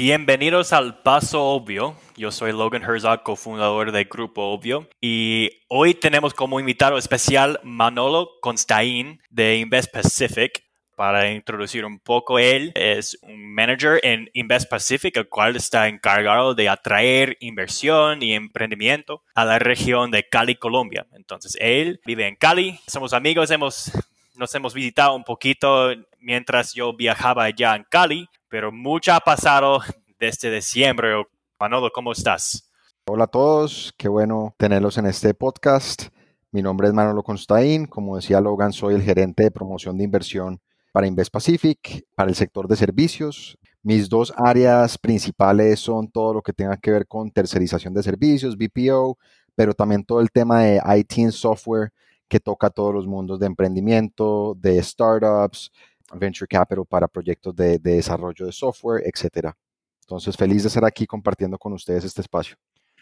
Bienvenidos al Paso Obvio. Yo soy Logan Herzog, cofundador del Grupo Obvio. Y hoy tenemos como invitado especial Manolo Constain de Invest Pacific. Para introducir un poco, él es un manager en Invest Pacific, el cual está encargado de atraer inversión y emprendimiento a la región de Cali, Colombia. Entonces, él vive en Cali, somos amigos, hemos, nos hemos visitado un poquito mientras yo viajaba allá en Cali pero mucho ha pasado desde diciembre. Manolo, ¿cómo estás? Hola a todos, qué bueno tenerlos en este podcast. Mi nombre es Manolo Constaín, como decía Logan, soy el gerente de promoción de inversión para Invest Pacific, para el sector de servicios. Mis dos áreas principales son todo lo que tenga que ver con tercerización de servicios, BPO, pero también todo el tema de IT and software que toca todos los mundos de emprendimiento, de startups, venture capital para proyectos de, desarrollo de software, etcétera. Entonces, feliz de estar aquí compartiendo con ustedes este espacio.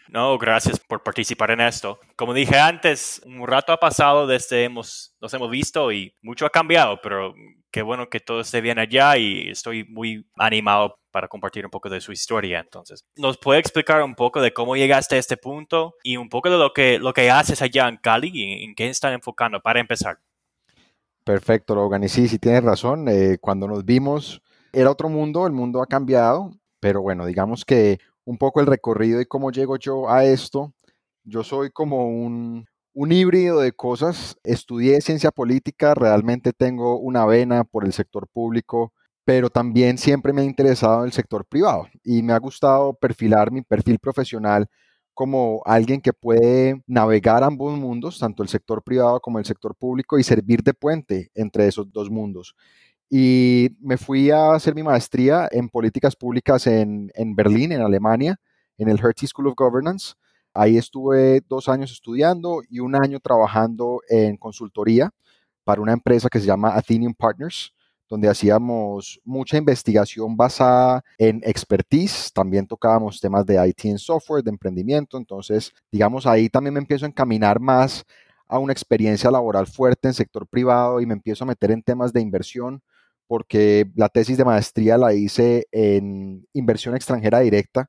No, gracias por participar en esto. Como dije antes, un rato ha pasado desde hemos, nos hemos visto y mucho ha cambiado, pero qué bueno que todo esté bien allá y estoy muy animado para compartir un poco de su historia. Entonces, ¿nos puede explicar un poco de cómo llegaste a este punto y un poco de lo que, lo que haces allá en Cali y en qué están enfocando para empezar? Perfecto, Logan. Y sí, sí tienes razón. Eh, cuando nos vimos era otro mundo, el mundo ha cambiado, pero bueno, digamos que un poco el recorrido y cómo llego yo a esto. Yo soy como un, un híbrido de cosas. Estudié ciencia política, realmente tengo una vena por el sector público, pero también siempre me ha interesado el sector privado y me ha gustado perfilar mi perfil profesional como alguien que puede navegar ambos mundos, tanto el sector privado como el sector público, y servir de puente entre esos dos mundos. Y me fui a hacer mi maestría en políticas públicas en, Berlín, en Alemania, en el Hertie School of Governance. Ahí estuve dos años estudiando y un año trabajando en consultoría para una empresa que se llama Athenium Partners donde hacíamos mucha investigación basada en expertise, también tocábamos temas de IT en software, de emprendimiento, entonces, digamos, ahí también me empiezo a encaminar más a una experiencia laboral fuerte en sector privado y me empiezo a meter en temas de inversión, porque la tesis de maestría la hice en inversión extranjera directa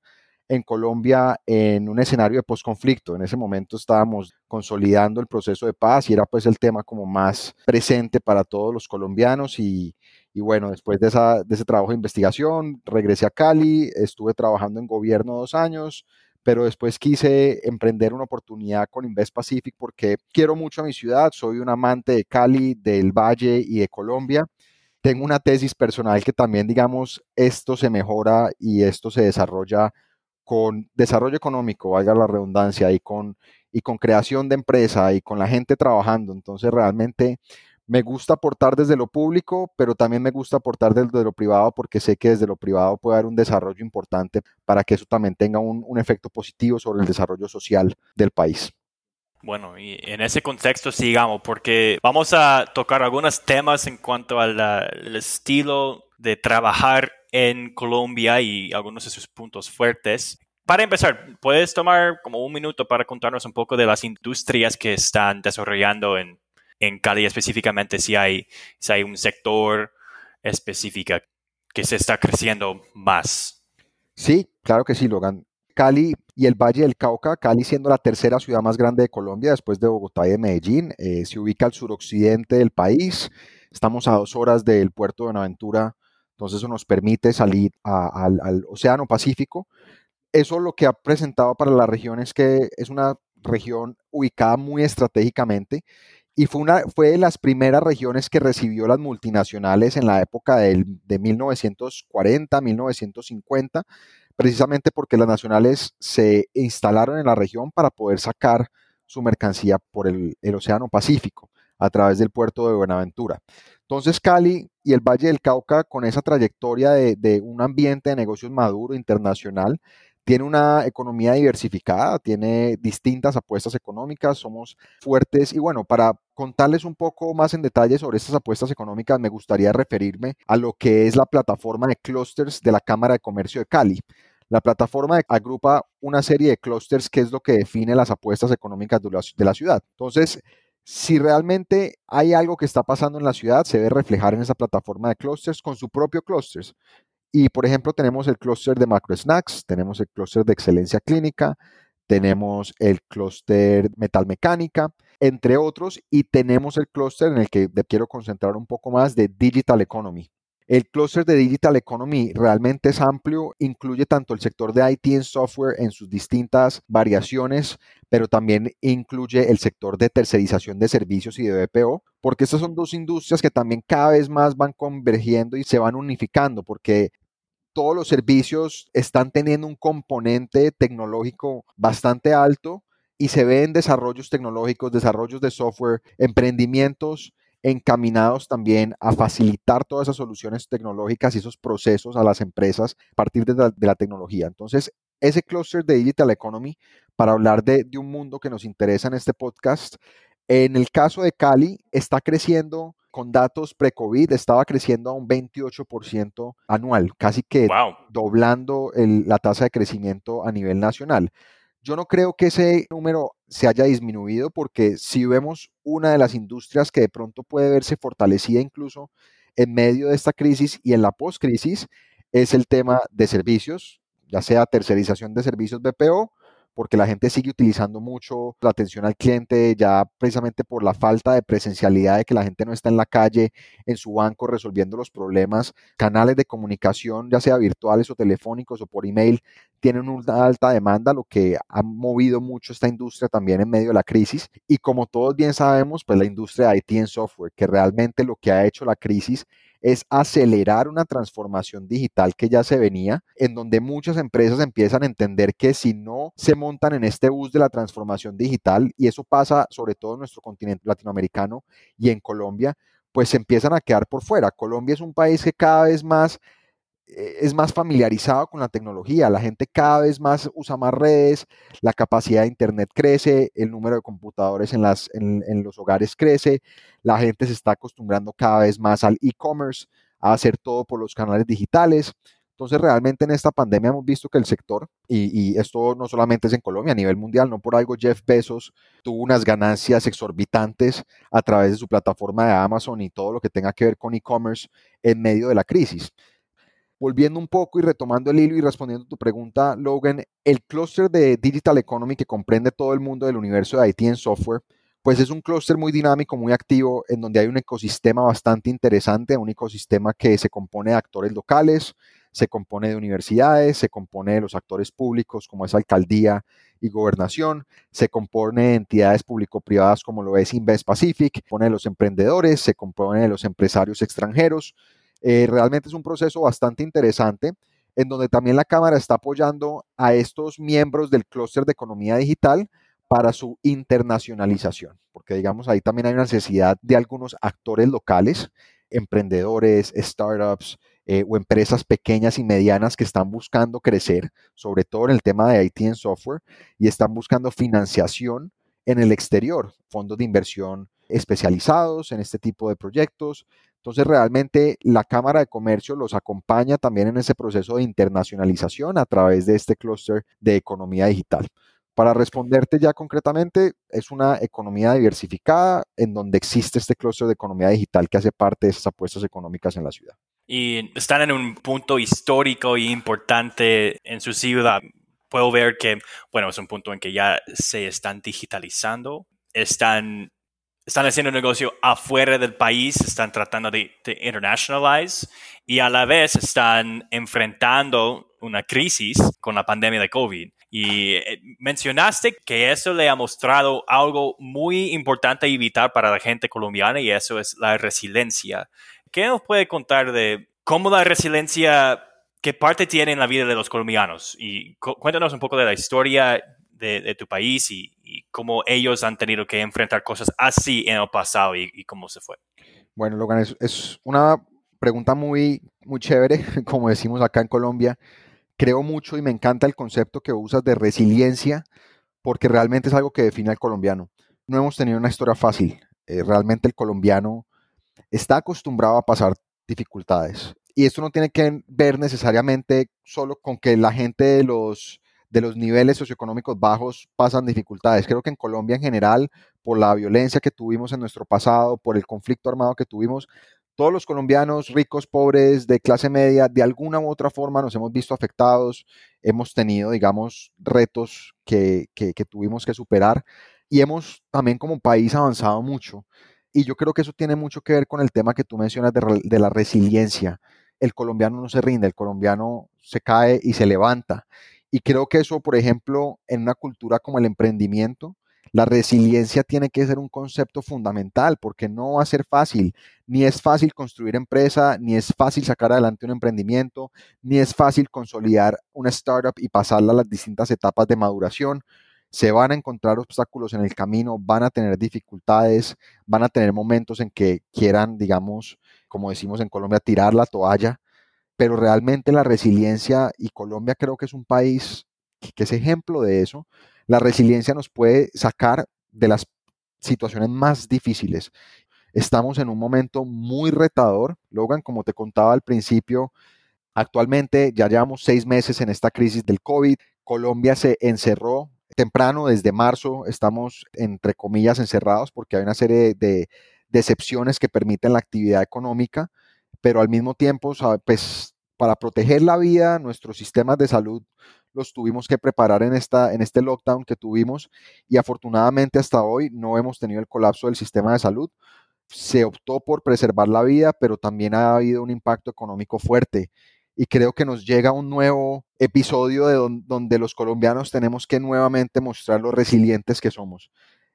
en Colombia en un escenario de posconflicto. En ese momento estábamos consolidando el proceso de paz y era pues el tema como más presente para todos los colombianos y, y bueno, después de, esa, de ese trabajo de investigación, regresé a Cali, estuve trabajando en gobierno dos años, pero después quise emprender una oportunidad con Invest Pacific porque quiero mucho a mi ciudad, soy un amante de Cali, del Valle y de Colombia. Tengo una tesis personal que también, digamos, esto se mejora y esto se desarrolla con desarrollo económico, valga la redundancia, y con, y con creación de empresa y con la gente trabajando. Entonces realmente me gusta aportar desde lo público, pero también me gusta aportar desde lo privado porque sé que desde lo privado puede haber un desarrollo importante para que eso también tenga un, un efecto positivo sobre el desarrollo social del país. Bueno, y en ese contexto sigamos, porque vamos a tocar algunos temas en cuanto al estilo de trabajar en Colombia y algunos de sus puntos fuertes. Para empezar, ¿puedes tomar como un minuto para contarnos un poco de las industrias que están desarrollando en, en Cali específicamente? Si hay, si hay un sector específico que se está creciendo más. Sí, claro que sí, Logan. Cali y el Valle del Cauca, Cali siendo la tercera ciudad más grande de Colombia después de Bogotá y de Medellín, eh, se ubica al suroccidente del país. Estamos a dos horas del puerto de Buenaventura entonces eso nos permite salir al, Océano Pacífico. Eso lo que ha presentado para la región es que es una región ubicada muy estratégicamente y fue una fue de las primeras regiones que recibió las multinacionales en la época del, de 1940, 1950, precisamente porque las nacionales se instalaron en la región para poder sacar su mercancía por el, Océano Pacífico a través del puerto de Buenaventura. Entonces Cali y el Valle del Cauca, con esa trayectoria de, un ambiente de negocios maduro, internacional, tiene una economía diversificada, tiene distintas apuestas económicas, somos fuertes y bueno, para contarles un poco más en detalle sobre estas apuestas económicas, me gustaría referirme a lo que es la plataforma de clusters de la Cámara de Comercio de Cali. La plataforma agrupa una serie de clusters que es lo que define las apuestas económicas de la, ciudad. Entonces, si realmente hay algo que está pasando en la ciudad, se debe reflejar en esa plataforma de clusters con su propio clusters. Y por ejemplo, tenemos el clúster de macro snacks, tenemos el clúster de excelencia clínica, tenemos el clúster metal mecánica, entre otros, y tenemos el clúster en el que quiero concentrar un poco más de digital economy. El clúster de Digital Economy realmente es amplio, incluye tanto el sector de IT y software en sus distintas variaciones, pero también incluye el sector de tercerización de servicios y de BPO, porque estas son dos industrias que también cada vez más van convergiendo y se van unificando, porque todos los servicios están teniendo un componente tecnológico bastante alto y se ven desarrollos tecnológicos, desarrollos de software, emprendimientos encaminados también a facilitar todas esas soluciones tecnológicas y esos procesos a las empresas a partir de la, tecnología. Entonces, ese cluster de Digital Economy, para hablar de, de un mundo que nos interesa en este podcast, en el caso de Cali, está creciendo con datos pre-COVID, estaba creciendo a un 28% anual, casi que doblando la tasa de crecimiento a nivel nacional. Yo no creo que ese número se haya disminuido porque si vemos una de las industrias que de pronto puede verse fortalecida incluso en medio de esta crisis y en la post-crisis es el tema de servicios, ya sea tercerización de servicios BPO porque la gente sigue utilizando mucho la atención al cliente ya precisamente por la falta de presencialidad de que la gente no está en la calle, en su banco resolviendo los problemas. Canales de comunicación, ya sea virtuales o telefónicos o por email, tienen una alta demanda, lo que ha movido mucho esta industria también en medio de la crisis. Y como todos bien sabemos, pues la industria de IT en software, que realmente lo que ha hecho la crisis es acelerar una transformación digital que ya se venía, en donde muchas empresas empiezan a entender que si no se montan en este bus de la transformación digital, y eso pasa sobre todo en nuestro continente latinoamericano y en Colombia, pues se empiezan a quedar por fuera. Colombia es un país que cada vez más es más familiarizado con la tecnología, la gente cada vez más usa más redes, la capacidad de Internet crece, el número de computadores en, las, en, los hogares crece, la gente se está acostumbrando cada vez más al e-commerce, a hacer todo por los canales digitales. Entonces, realmente en esta pandemia hemos visto que el sector, y, y, esto no solamente es en Colombia, a nivel mundial, no por algo Jeff Bezos tuvo unas ganancias exorbitantes a través de su plataforma de Amazon y todo lo que tenga que ver con e-commerce en medio de la crisis volviendo un poco y retomando el hilo y respondiendo a tu pregunta, Logan, el clúster de Digital Economy que comprende todo el mundo del universo de IT en software, pues es un clúster muy dinámico, muy activo, en donde hay un ecosistema bastante interesante, un ecosistema que se compone de actores locales, se compone de universidades, se compone de los actores públicos como es alcaldía y gobernación, se compone de entidades público-privadas como lo es Invest Pacific, se compone de los emprendedores, se compone de los empresarios extranjeros, eh, realmente es un proceso bastante interesante en donde también la Cámara está apoyando a estos miembros del clúster de economía digital para su internacionalización, porque digamos ahí también hay una necesidad de algunos actores locales, emprendedores, startups eh, o empresas pequeñas y medianas que están buscando crecer, sobre todo en el tema de IT en software, y están buscando financiación en el exterior, fondos de inversión especializados en este tipo de proyectos, entonces, realmente la Cámara de Comercio los acompaña también en ese proceso de internacionalización a través de este clúster de economía digital. Para responderte ya concretamente, es una economía diversificada en donde existe este clúster de economía digital que hace parte de esas apuestas económicas en la ciudad. Y están en un punto histórico y importante en su ciudad. Puedo ver que, bueno, es un punto en que ya se están digitalizando, están están haciendo negocio afuera del país, están tratando de, de internationalize y a la vez están enfrentando una crisis con la pandemia de COVID. Y eh, mencionaste que eso le ha mostrado algo muy importante a evitar para la gente colombiana y eso es la resiliencia. ¿Qué nos puede contar de cómo la resiliencia, qué parte tiene en la vida de los colombianos? Y cuéntanos un poco de la historia de, tu país y, cómo ellos han tenido que enfrentar cosas así en el pasado y, cómo se fue. Bueno, Logan, es, es, una pregunta muy, muy chévere, como decimos acá en Colombia, creo mucho y me encanta el concepto que usas de resiliencia, porque realmente es algo que define al colombiano. No hemos tenido una historia fácil. Eh, realmente el colombiano está acostumbrado a pasar dificultades. Y esto no tiene que ver necesariamente solo con que la gente de los, de los niveles socioeconómicos bajos pasan dificultades. Creo que en Colombia en general, por la violencia que tuvimos en nuestro pasado, por el conflicto armado que tuvimos, todos los colombianos, ricos, pobres, de clase media, de alguna u otra forma nos hemos visto afectados, hemos tenido, digamos, retos que, que, tuvimos que superar y hemos también como país avanzado mucho. Y yo creo que eso tiene mucho que ver con el tema que tú mencionas de, de la resiliencia. El colombiano no se rinde, el colombiano se cae y se levanta. Y creo que eso, por ejemplo, en una cultura como el emprendimiento, la resiliencia tiene que ser un concepto fundamental porque no va a ser fácil. Ni es fácil construir empresa, ni es fácil sacar adelante un emprendimiento, ni es fácil consolidar una startup y pasarla a las distintas etapas de maduración. Se van a encontrar obstáculos en el camino, van a tener dificultades, van a tener momentos en que quieran, digamos, como decimos en Colombia, tirar la toalla, pero realmente la resiliencia, y Colombia creo que es un país que es ejemplo de eso, la resiliencia nos puede sacar de las situaciones más difíciles. Estamos en un momento muy retador. Logan, como te contaba al principio, actualmente ya llevamos seis meses en esta crisis del COVID. Colombia se encerró temprano, desde marzo estamos entre comillas encerrados porque hay una serie de, excepciones que permiten la actividad económica, pero al mismo tiempo, pues para proteger la vida, nuestros sistemas de salud los tuvimos que preparar en, esta, en este lockdown que tuvimos y afortunadamente hasta hoy no hemos tenido el colapso del sistema de salud. Se optó por preservar la vida, pero también ha habido un impacto económico fuerte y creo que nos llega un nuevo episodio de donde los colombianos tenemos que nuevamente mostrar lo resilientes que somos.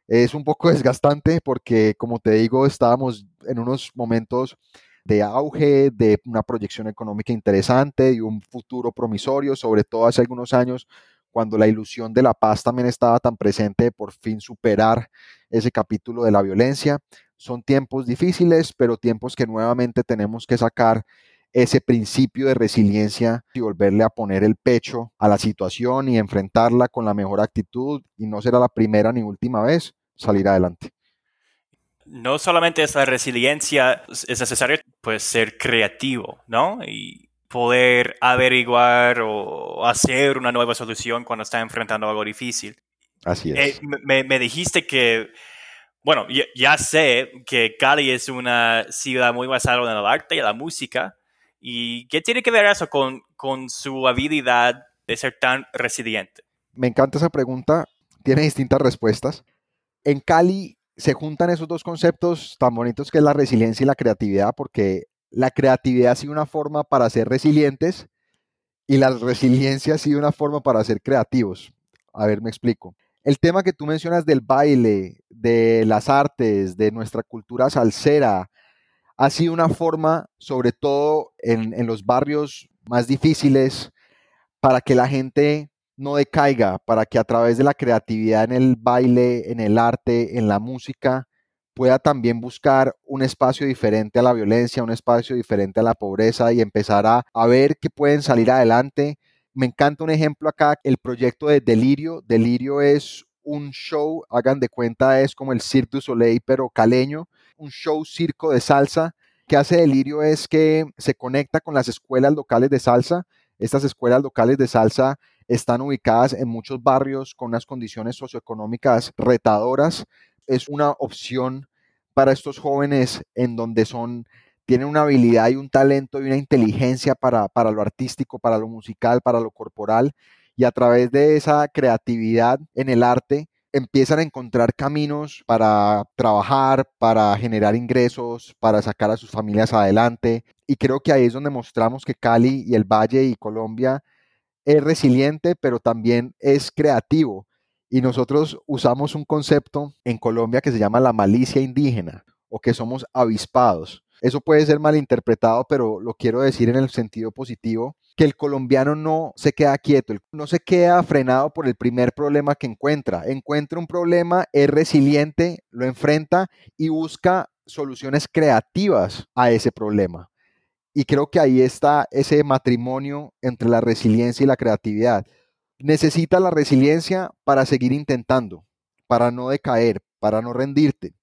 Es un poco desgastante porque, como te digo, estábamos en unos momentos de auge, de una proyección económica interesante y un futuro promisorio, sobre todo hace algunos años cuando la ilusión de la paz también estaba tan presente de por fin superar ese capítulo de la violencia. Son tiempos difíciles, pero tiempos que nuevamente tenemos que sacar ese principio de resiliencia y volverle a poner el pecho a la situación y enfrentarla con la mejor actitud y no será la primera ni última vez salir adelante no solamente esa resiliencia, es necesario pues ser creativo, ¿no? Y poder averiguar o hacer una nueva solución cuando está enfrentando algo difícil. Así es. Eh, me, dijiste que, bueno, ya, sé que Cali es una ciudad muy basada en el arte y la música. ¿Y qué tiene que ver eso con, con su habilidad de ser tan resiliente? Me encanta esa pregunta. Tiene distintas respuestas. En Cali se juntan esos dos conceptos tan bonitos que es la resiliencia y la creatividad, porque la creatividad ha sido una forma para ser resilientes y la resiliencia ha sido una forma para ser creativos. A ver, me explico. El tema que tú mencionas del baile, de las artes, de nuestra cultura salsera, ha sido una forma, sobre todo en, en los barrios más difíciles, para que la gente no decaiga, para que a través de la creatividad en el baile, en el arte, en la música, pueda también buscar un espacio diferente a la violencia, un espacio diferente a la pobreza y empezar a, ver que pueden salir adelante. Me encanta un ejemplo acá, el proyecto de Delirio. Delirio es un show, hagan de cuenta, es como el Cirque du Soleil, pero caleño, un show circo de salsa. que hace Delirio es que se conecta con las escuelas locales de salsa. Estas escuelas locales de salsa están ubicadas en muchos barrios con unas condiciones socioeconómicas retadoras. Es una opción para estos jóvenes en donde son, tienen una habilidad y un talento y una inteligencia para, para lo artístico, para lo musical, para lo corporal. Y a través de esa creatividad en el arte, empiezan a encontrar caminos para trabajar, para generar ingresos, para sacar a sus familias adelante. Y creo que ahí es donde mostramos que Cali y el Valle y Colombia es resiliente, pero también es creativo. Y nosotros usamos un concepto en Colombia que se llama la malicia indígena o que somos avispados. Eso puede ser malinterpretado, pero lo quiero decir en el sentido positivo, que el colombiano no se queda quieto, no se queda frenado por el primer problema que encuentra. Encuentra un problema, es resiliente, lo enfrenta y busca soluciones creativas a ese problema. Y creo que ahí está ese matrimonio entre la resiliencia y la creatividad. Necesitas la resiliencia para seguir intentando, para no decaer, para no rendirte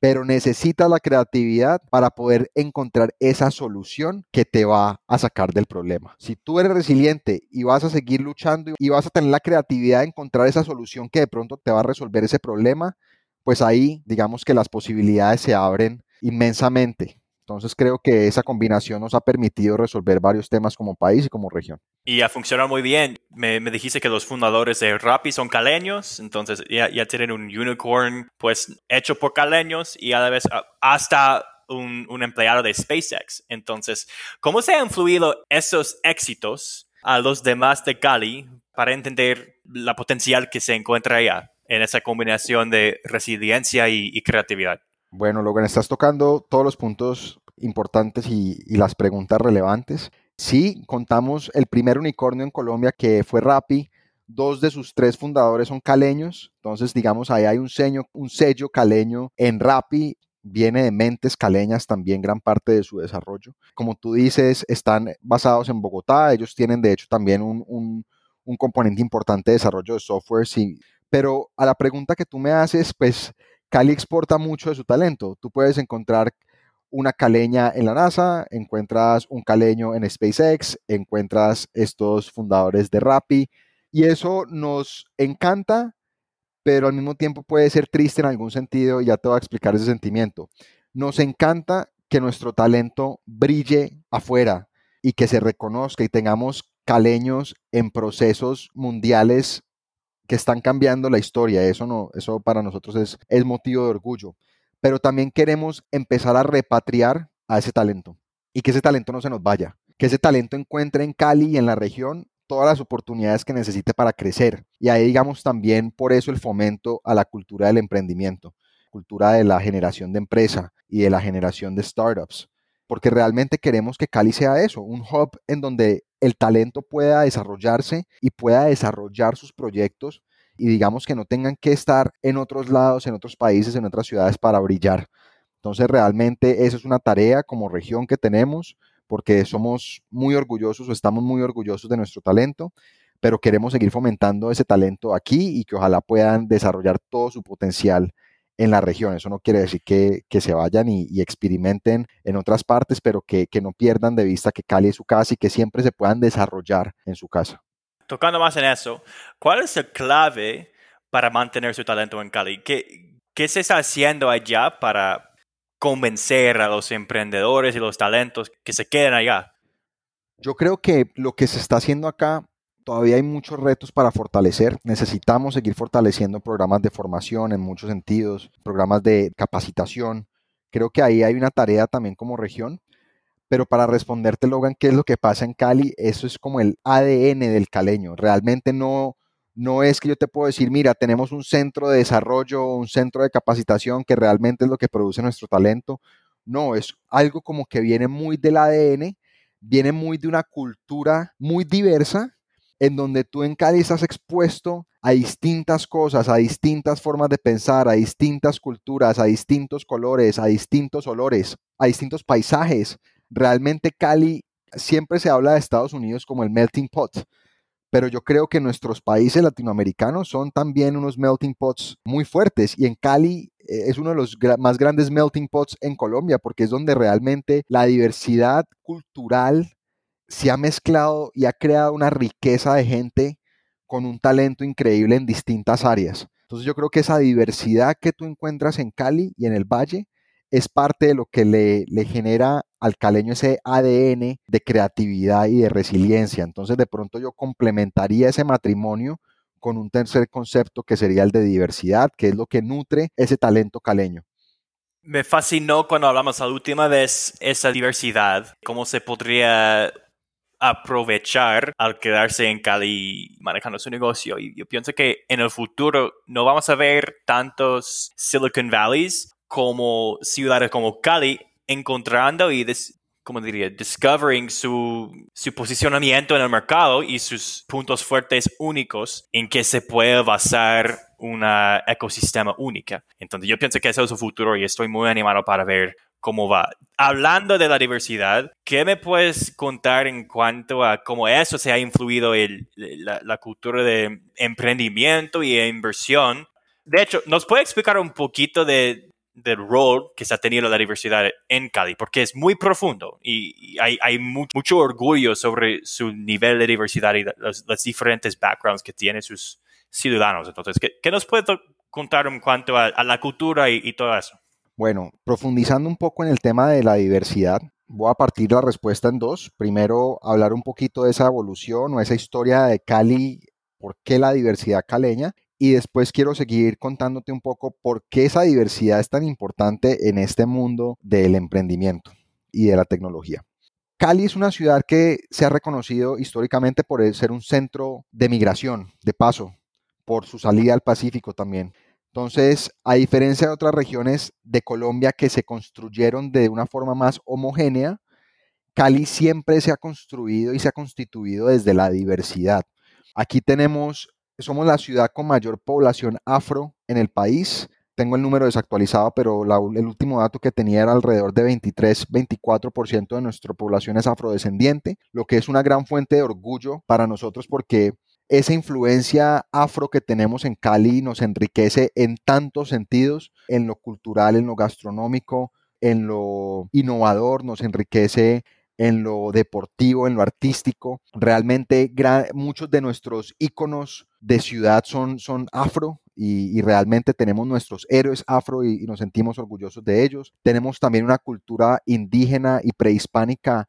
pero necesitas la creatividad para poder encontrar esa solución que te va a sacar del problema. Si tú eres resiliente y vas a seguir luchando y vas a tener la creatividad de encontrar esa solución que de pronto te va a resolver ese problema, pues ahí digamos que las posibilidades se abren inmensamente. Entonces creo que esa combinación nos ha permitido resolver varios temas como país y como región. Y ha funcionado muy bien. Me, dijiste que los fundadores de Rappi son caleños, entonces ya, tienen un unicorn pues hecho por caleños y a la vez ah, hasta un, empleado de SpaceX. Entonces, ¿cómo se han influido esos éxitos a los demás de Cali para entender la potencial que se encuentra allá en esa combinación de resiliencia y creatividad? Bueno, Logan, estás tocando todos los puntos importantes y, las preguntas relevantes. Sí, contamos el primer unicornio en Colombia que fue Rappi. Dos de sus tres fundadores son caleños. Entonces, digamos, ahí hay un sello, caleño en Rappi. Viene de mentes caleñas también gran parte de su desarrollo. Como tú dices, están basados en Bogotá. Ellos tienen, de hecho, también un, un componente importante de desarrollo de software. Sí. Pero a la pregunta que tú me haces, pues Cali exporta mucho de su talento. Tú puedes encontrar una caleña en la NASA, encuentras un caleño en SpaceX, encuentras estos fundadores de Rappi y eso nos encanta, pero al mismo tiempo puede ser triste en algún sentido y ya te voy a explicar ese sentimiento. Nos encanta que nuestro talento brille afuera y que se reconozca y tengamos caleños en procesos mundiales que están cambiando la historia. Eso, no, eso para nosotros es, es motivo de orgullo. Pero también queremos empezar a repatriar a ese talento y que ese talento no se nos vaya. Que ese talento encuentre en Cali y en la región todas las oportunidades que necesite para crecer. Y ahí digamos también por eso el fomento a la cultura del emprendimiento, cultura de la generación de empresa y de la generación de startups. Porque realmente queremos que Cali sea eso, un hub en donde el talento pueda desarrollarse y pueda desarrollar sus proyectos y digamos que no tengan que estar en otros lados, en otros países, en otras ciudades para brillar. Entonces realmente esa es una tarea como región que tenemos porque somos muy orgullosos o estamos muy orgullosos de nuestro talento, pero queremos seguir fomentando ese talento aquí y que ojalá puedan desarrollar todo su potencial en la región. Eso no quiere decir que, se vayan y, experimenten en otras partes, pero que, que no pierdan de vista que Cali es su casa y que siempre se puedan desarrollar en su casa. Tocando más en eso, ¿cuál es la clave para mantener su talento en Cali? ¿Qué, qué se está haciendo allá para convencer a los emprendedores y los talentos que se queden allá? Yo creo que lo que se está haciendo acá todavía hay muchos retos para fortalecer. Necesitamos seguir fortaleciendo programas de formación en muchos sentidos, programas de capacitación. Creo que ahí hay una tarea también como región. Pero para responderte, Logan, ¿qué es lo que pasa en Cali? Eso es como el ADN del caleño. Realmente no, no es que yo te puedo decir, mira, tenemos un centro de desarrollo, un centro de capacitación que realmente es lo que produce nuestro talento. No, es algo como que viene muy del ADN, viene muy de una cultura muy diversa en donde tú en Cali estás expuesto a distintas cosas, a distintas formas de pensar, a distintas culturas, a distintos colores, a distintos olores, a distintos paisajes. Realmente Cali siempre se habla de Estados Unidos como el melting pot, pero yo creo que nuestros países latinoamericanos son también unos melting pots muy fuertes y en Cali eh, es uno de los más grandes melting pots en Colombia porque es donde realmente la diversidad cultural se ha mezclado y ha creado una riqueza de gente con un talento increíble en distintas áreas. Entonces yo creo que esa diversidad que tú encuentras en Cali y en el Valle es parte de lo que le, le genera al caleño ese ADN de creatividad y de resiliencia. Entonces de pronto yo complementaría ese matrimonio con un tercer concepto que sería el de diversidad, que es lo que nutre ese talento caleño. Me fascinó cuando hablamos la última vez esa diversidad, cómo se podría aprovechar al quedarse en Cali manejando su negocio. Y yo pienso que en el futuro no vamos a ver tantos Silicon Valleys como ciudades como Cali encontrando y como diría, discovering su, su, posicionamiento en el mercado y sus puntos fuertes únicos en que se puede basar un ecosistema única. Entonces yo pienso que ese es su futuro y estoy muy animado para ver cómo va. Hablando de la diversidad, ¿qué me puedes contar en cuanto a cómo eso se ha influido en la, cultura de emprendimiento y inversión? De hecho, ¿nos puede explicar un poquito de, del rol que se ha tenido la diversidad en Cali? Porque es muy profundo y, hay, mucho orgullo sobre su nivel de diversidad y los, diferentes backgrounds que tienen sus ciudadanos. Entonces, ¿qué, nos puede contar en cuanto a, la cultura y todo eso? Bueno, profundizando un poco en el tema de la diversidad, voy a partir la respuesta en dos. Primero, hablar un poquito de esa evolución o esa historia de Cali, por qué la diversidad caleña. Y después quiero seguir contándote un poco por qué esa diversidad es tan importante en este mundo del emprendimiento y de la tecnología. Cali es una ciudad que se ha reconocido históricamente por ser un centro de migración, de paso, por su salida al Pacífico también. Entonces, a diferencia de otras regiones de Colombia que se construyeron de una forma más homogénea, Cali siempre se ha construido y se ha constituido desde la diversidad. Aquí tenemos, somos la ciudad con mayor población afro en el país. Tengo el número desactualizado, pero el último dato que tenía era alrededor de 23-24% de nuestra población es afrodescendiente, lo que es una gran fuente de orgullo para nosotros porque esa influencia afro que tenemos en Cali nos enriquece en tantos sentidos, en lo cultural, en lo gastronómico, en lo innovador, nos enriquece en lo deportivo, en lo artístico. Realmente muchos de nuestros íconos de ciudad son, son afro y, realmente tenemos nuestros héroes afro y, nos sentimos orgullosos de ellos. Tenemos también una cultura indígena y prehispánica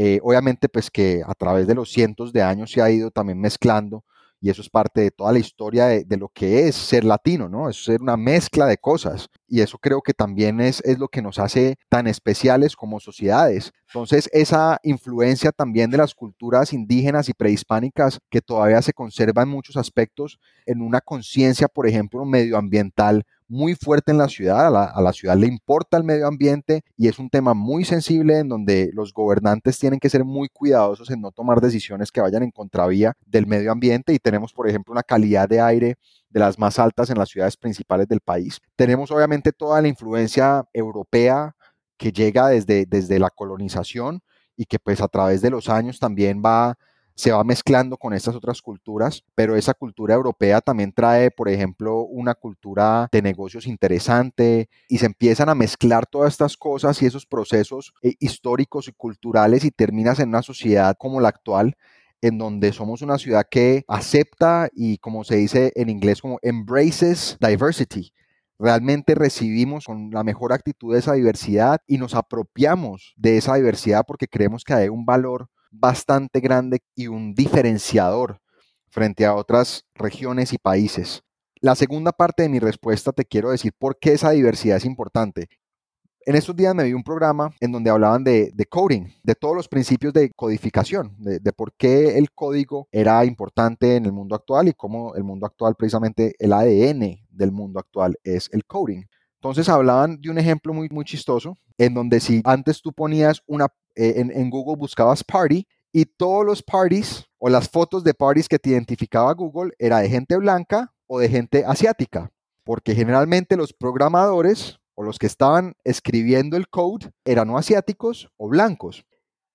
eh, obviamente, pues que a través de los cientos de años se ha ido también mezclando y eso es parte de toda la historia de, lo que es ser latino, ¿no? Es ser una mezcla de cosas y eso creo que también es, es lo que nos hace tan especiales como sociedades. Entonces, esa influencia también de las culturas indígenas y prehispánicas que todavía se conserva en muchos aspectos, en una conciencia, por ejemplo, medioambiental muy fuerte en la ciudad, a la, ciudad le importa el medio ambiente y es un tema muy sensible en donde los gobernantes tienen que ser muy cuidadosos en no tomar decisiones que vayan en contravía del medio ambiente y tenemos, por ejemplo, una calidad de aire de las más altas en las ciudades principales del país. Tenemos obviamente toda la influencia europea que llega desde, desde la colonización y que pues a través de los años también va se va mezclando con estas otras culturas, pero esa cultura europea también trae, por ejemplo, una cultura de negocios interesante y se empiezan a mezclar todas estas cosas y esos procesos eh, históricos y culturales y terminas en una sociedad como la actual en donde somos una ciudad que acepta y como se dice en inglés como embraces diversity. Realmente recibimos con la mejor actitud esa diversidad y nos apropiamos de esa diversidad porque creemos que hay un valor bastante grande y un diferenciador frente a otras regiones y países. La segunda parte de mi respuesta te quiero decir por qué esa diversidad es importante. En estos días me vi un programa en donde hablaban de, coding, de todos los principios de codificación, de, de, por qué el código era importante en el mundo actual y cómo el mundo actual, precisamente el ADN del mundo actual es el coding. Entonces hablaban de un ejemplo muy, muy chistoso, en donde si antes tú ponías una eh, en, Google buscabas party y todos los parties o las fotos de parties que te identificaba Google era de gente blanca o de gente asiática, porque generalmente los programadores o los que estaban escribiendo el code eran o asiáticos o blancos.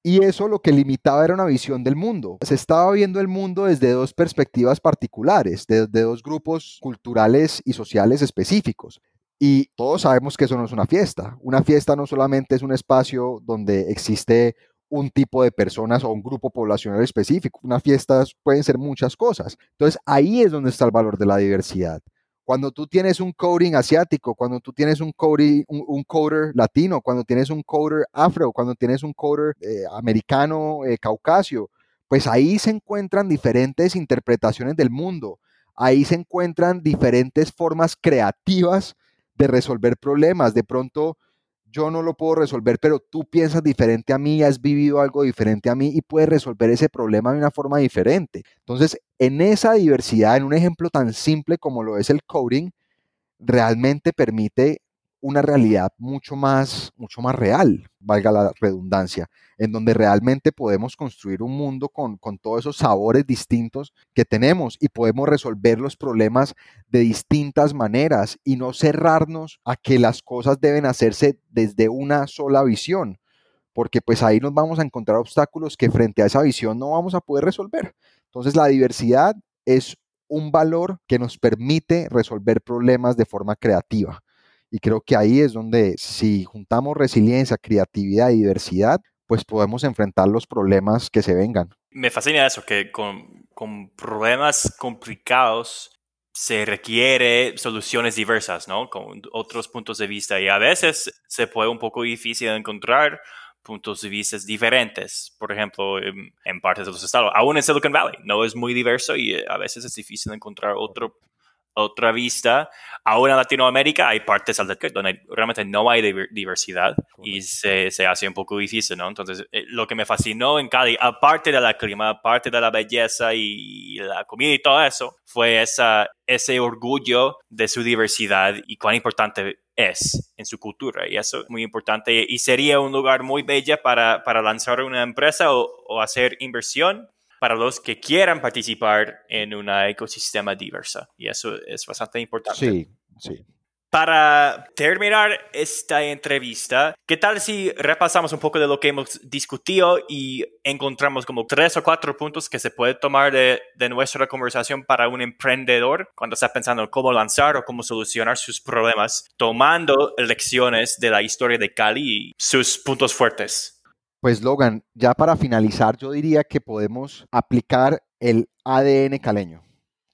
Y eso lo que limitaba era una visión del mundo. Se estaba viendo el mundo desde dos perspectivas particulares, desde dos grupos culturales y sociales específicos. Y todos sabemos que eso no es una fiesta. Una fiesta no solamente es un espacio donde existe un tipo de personas o un grupo poblacional específico. Una fiesta pueden ser muchas cosas. Entonces ahí es donde está el valor de la diversidad. Cuando tú tienes un coding asiático, cuando tú tienes un, coding, coder latino, cuando tienes un coder afro, cuando tienes un coder eh, americano, eh, caucasio, pues ahí se encuentran diferentes interpretaciones del mundo. Ahí se encuentran diferentes formas creativas de resolver problemas. De pronto yo no lo puedo resolver, pero tú piensas diferente a mí, has vivido algo diferente a mí y puedes resolver ese problema de una forma diferente. Entonces, en esa diversidad, en un ejemplo tan simple como lo es el coding, realmente permite una realidad mucho más, mucho más real, valga la redundancia, en donde realmente podemos construir un mundo con, con todos esos sabores distintos que tenemos y podemos resolver los problemas de distintas maneras y no cerrarnos a que las cosas deben hacerse desde una sola visión, porque pues ahí nos vamos a encontrar obstáculos que frente a esa visión no vamos a poder resolver. Entonces la diversidad es un valor que nos permite resolver problemas de forma creativa. Y creo que ahí es donde si juntamos resiliencia, creatividad y diversidad, pues podemos enfrentar los problemas que se vengan. Me fascina eso, que con, con problemas complicados se requiere soluciones diversas, ¿no? Con otros puntos de vista y a veces se puede un poco difícil encontrar puntos de vista diferentes, por ejemplo, en, partes de los estados. Aún en Silicon Valley no es muy diverso y eh, a veces es difícil encontrar otro, otra vista. Aún en Latinoamérica hay partes donde realmente no hay diversidad y se, se, hace un poco difícil, ¿no? Entonces, eh, lo que me fascinó en Cali, aparte de la clima, aparte de la belleza y la comida y todo eso, fue esa, ese orgullo de su diversidad y cuán importante es en su cultura. Y eso es muy importante. Y sería un lugar muy bello para, para lanzar una empresa o, o, hacer inversión para los que quieran participar en un ecosistema diverso. Y eso es bastante importante. Sí, sí. Para terminar esta entrevista, ¿qué tal si repasamos un poco de lo que hemos discutido y encontramos como tres o cuatro puntos que se puede tomar de, de nuestra conversación para un emprendedor cuando está pensando en cómo lanzar o cómo solucionar sus problemas, tomando lecciones de la historia de Cali y sus puntos fuertes? Pues Logan, ya para finalizar, yo diría que podemos aplicar el ADN caleño.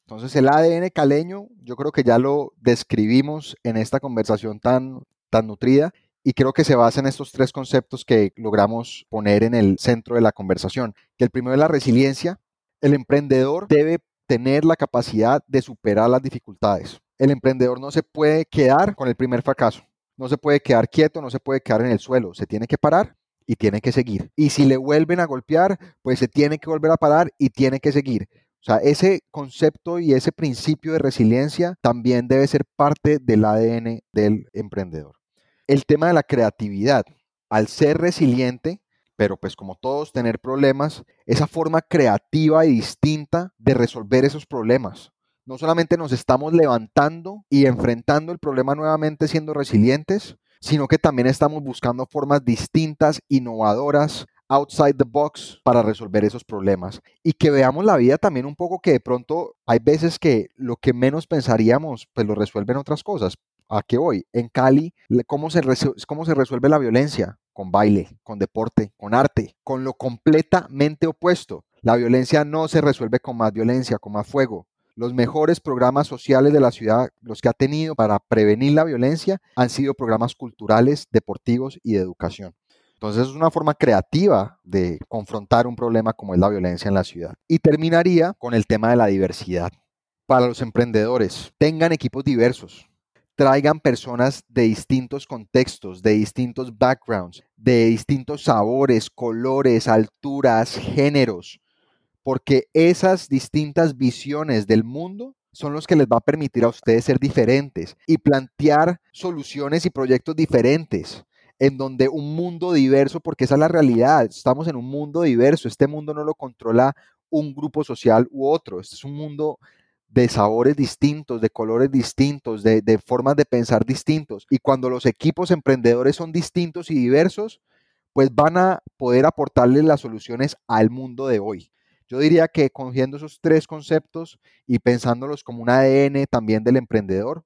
Entonces el ADN caleño, yo creo que ya lo describimos en esta conversación tan, tan nutrida y creo que se basa en estos tres conceptos que logramos poner en el centro de la conversación. Que el primero es la resiliencia. El emprendedor debe tener la capacidad de superar las dificultades. El emprendedor no se puede quedar con el primer fracaso. No se puede quedar quieto, no se puede quedar en el suelo. Se tiene que parar y tiene que seguir. Y si le vuelven a golpear, pues se tiene que volver a parar y tiene que seguir. O sea, ese concepto y ese principio de resiliencia también debe ser parte del ADN del emprendedor. El tema de la creatividad, al ser resiliente, pero pues como todos tener problemas, esa forma creativa y distinta de resolver esos problemas. No solamente nos estamos levantando y enfrentando el problema nuevamente siendo resilientes, sino que también estamos buscando formas distintas, innovadoras, outside the box para resolver esos problemas y que veamos la vida también un poco que de pronto hay veces que lo que menos pensaríamos pues lo resuelven otras cosas. ¿A qué voy? En Cali, ¿cómo se, ¿cómo se resuelve la violencia? Con baile, con deporte, con arte, con lo completamente opuesto. La violencia no se resuelve con más violencia, con más fuego. Los mejores programas sociales de la ciudad, los que ha tenido para prevenir la violencia, han sido programas culturales, deportivos y de educación. Entonces es una forma creativa de confrontar un problema como es la violencia en la ciudad. Y terminaría con el tema de la diversidad. Para los emprendedores, tengan equipos diversos, traigan personas de distintos contextos, de distintos backgrounds, de distintos sabores, colores, alturas, géneros, porque esas distintas visiones del mundo son los que les va a permitir a ustedes ser diferentes y plantear soluciones y proyectos diferentes en donde un mundo diverso, porque esa es la realidad, estamos en un mundo diverso, este mundo no lo controla un grupo social u otro, este es un mundo de sabores distintos, de colores distintos, de, formas de pensar distintos. Y cuando los equipos emprendedores son distintos y diversos, pues van a poder aportarles las soluciones al mundo de hoy. Yo diría que cogiendo esos tres conceptos y pensándolos como un ADN también del emprendedor,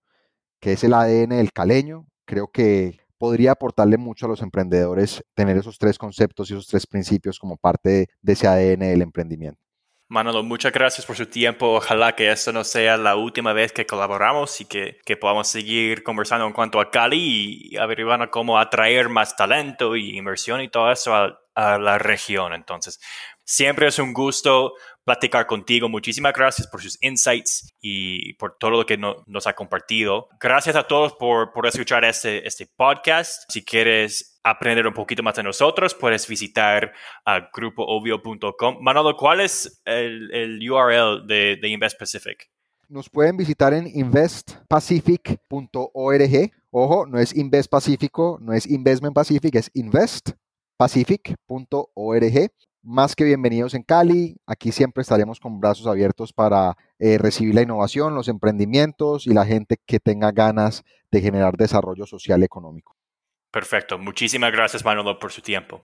que es el ADN del caleño, creo que podría aportarle mucho a los emprendedores tener esos tres conceptos y esos tres principios como parte de, ese ADN del emprendimiento. Manolo, muchas gracias por su tiempo. Ojalá que esto no sea la última vez que colaboramos y que, que podamos seguir conversando en cuanto a Cali y averiguando cómo atraer más talento y inversión y todo eso a, a la región. Entonces, siempre es un gusto platicar contigo. Muchísimas gracias por sus insights y por todo lo que nos ha compartido. Gracias a todos por, por escuchar este, este podcast. Si quieres aprender un poquito más de nosotros, puedes visitar a grupoobvio.com. Manolo, ¿cuál es el, el URL de, de Invest Pacific? nos pueden visitar en investpacific.org. Ojo, no es Invest Pacífico, no es Investment Pacific, es investpacific.org. Más que bienvenidos en Cali. Aquí siempre estaremos con brazos abiertos para eh, recibir la innovación, los emprendimientos y la gente que tenga ganas de generar desarrollo social y económico. Perfecto. Muchísimas gracias, Manolo, por su tiempo.